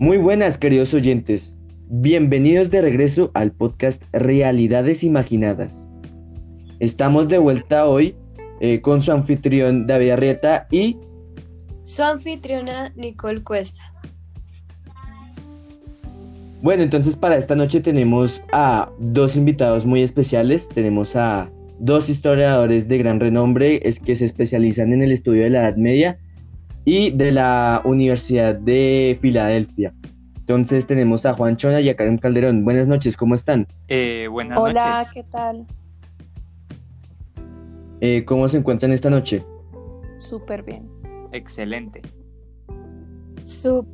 Muy buenas, queridos oyentes. Bienvenidos de regreso al podcast Realidades Imaginadas. Estamos de vuelta hoy eh, con su anfitrión David Arrieta y su anfitriona Nicole Cuesta. Bueno, entonces para esta noche tenemos a dos invitados muy especiales. Tenemos a dos historiadores de gran renombre es que se especializan en el estudio de la Edad Media y de la Universidad de Filadelfia. Entonces tenemos a Juan Chona y a Karen Calderón. Buenas noches, ¿cómo están? Eh, buenas Hola, noches. ¿qué tal? Eh, ¿Cómo se encuentran esta noche? Súper bien. Excelente.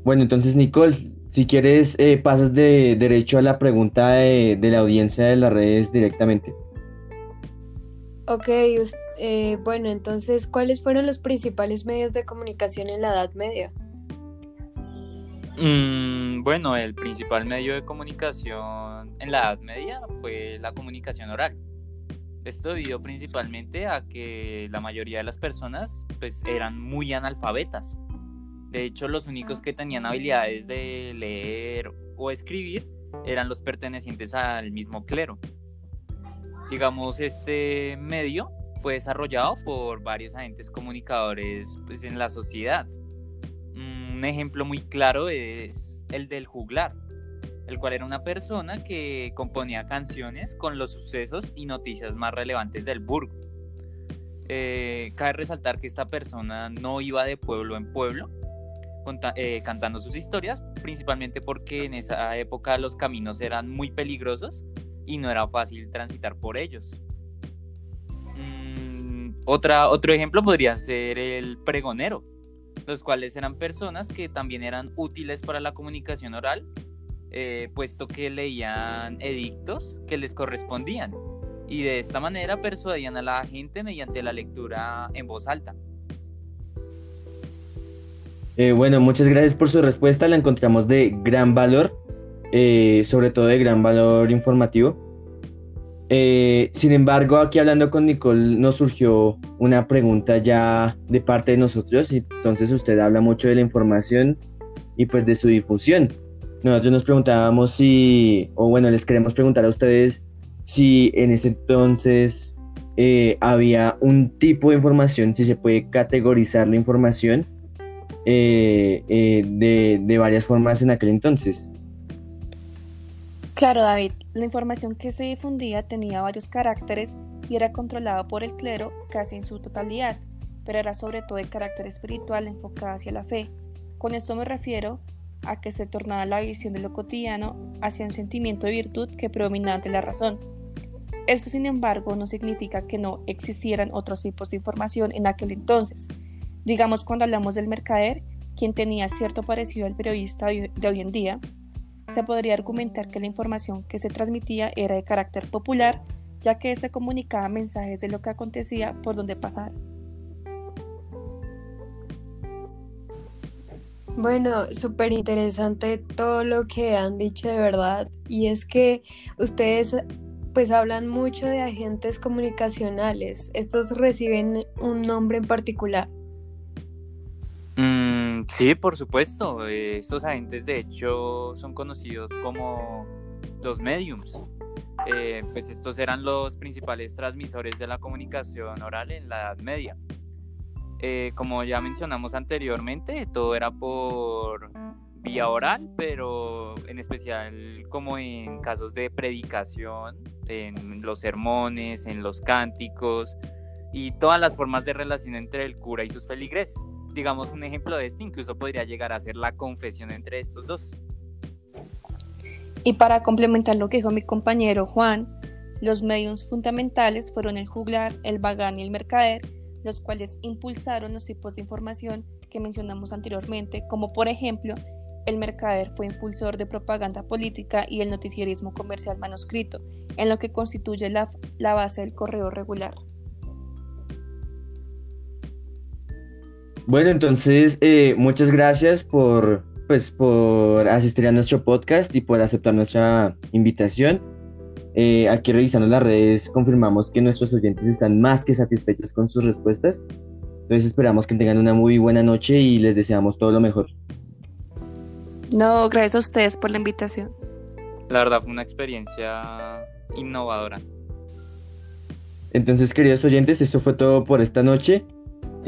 Bueno, entonces Nicole, si quieres, eh, pasas de derecho a la pregunta de, de la audiencia de las redes directamente. Ok, eh, bueno, entonces, ¿cuáles fueron los principales medios de comunicación en la Edad Media? Mm, bueno, el principal medio de comunicación en la Edad Media fue la comunicación oral. Esto debido principalmente a que la mayoría de las personas pues eran muy analfabetas. De hecho, los únicos que tenían habilidades de leer o escribir eran los pertenecientes al mismo clero. Digamos, este medio desarrollado por varios agentes comunicadores pues, en la sociedad. Un ejemplo muy claro es el del juglar, el cual era una persona que componía canciones con los sucesos y noticias más relevantes del burgo. Eh, cabe resaltar que esta persona no iba de pueblo en pueblo eh, cantando sus historias, principalmente porque en esa época los caminos eran muy peligrosos y no era fácil transitar por ellos. Otra, otro ejemplo podría ser el pregonero, los cuales eran personas que también eran útiles para la comunicación oral, eh, puesto que leían edictos que les correspondían y de esta manera persuadían a la gente mediante la lectura en voz alta. Eh, bueno, muchas gracias por su respuesta, la encontramos de gran valor, eh, sobre todo de gran valor informativo. Eh, sin embargo, aquí hablando con Nicole nos surgió una pregunta ya de parte de nosotros entonces usted habla mucho de la información y pues de su difusión. Nosotros nos preguntábamos si, o bueno, les queremos preguntar a ustedes si en ese entonces eh, había un tipo de información, si se puede categorizar la información eh, de, de varias formas en aquel entonces. Claro, David, la información que se difundía tenía varios caracteres y era controlada por el clero casi en su totalidad, pero era sobre todo de carácter espiritual enfocada hacia la fe. Con esto me refiero a que se tornaba la visión de lo cotidiano hacia un sentimiento de virtud que predominaba ante la razón. Esto, sin embargo, no significa que no existieran otros tipos de información en aquel entonces. Digamos, cuando hablamos del mercader, quien tenía cierto parecido al periodista de hoy en día, se podría argumentar que la información que se transmitía era de carácter popular, ya que se comunicaba mensajes de lo que acontecía por donde pasara. Bueno, súper interesante todo lo que han dicho de verdad. Y es que ustedes pues hablan mucho de agentes comunicacionales. ¿Estos reciben un nombre en particular? Mm, sí, por supuesto. Eh, estos agentes de hecho son conocidos como los mediums. Eh, pues estos eran los principales transmisores de la comunicación oral en la Edad Media. Eh, como ya mencionamos anteriormente, todo era por vía oral, pero en especial como en casos de predicación, en los sermones, en los cánticos y todas las formas de relación entre el cura y sus feligreses. Digamos, un ejemplo de esto incluso podría llegar a ser la confesión entre estos dos. Y para complementar lo que dijo mi compañero Juan, los medios fundamentales fueron el juglar, el vagán y el mercader, los cuales impulsaron los tipos de información que mencionamos anteriormente, como por ejemplo, el mercader fue impulsor de propaganda política y el noticierismo comercial manuscrito, en lo que constituye la, la base del correo regular. Bueno, entonces, eh, muchas gracias por, pues, por asistir a nuestro podcast y por aceptar nuestra invitación. Eh, aquí revisando las redes confirmamos que nuestros oyentes están más que satisfechos con sus respuestas. Entonces esperamos que tengan una muy buena noche y les deseamos todo lo mejor. No, gracias a ustedes por la invitación. La verdad fue una experiencia innovadora. Entonces, queridos oyentes, esto fue todo por esta noche.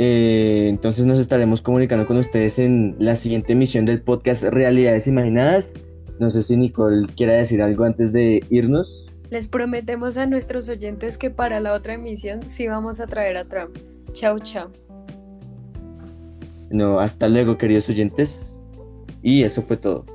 Eh, entonces nos estaremos comunicando con ustedes en la siguiente emisión del podcast Realidades Imaginadas. No sé si Nicole quiera decir algo antes de irnos. Les prometemos a nuestros oyentes que para la otra emisión sí vamos a traer a Trump. Chao, chao. No, hasta luego, queridos oyentes. Y eso fue todo.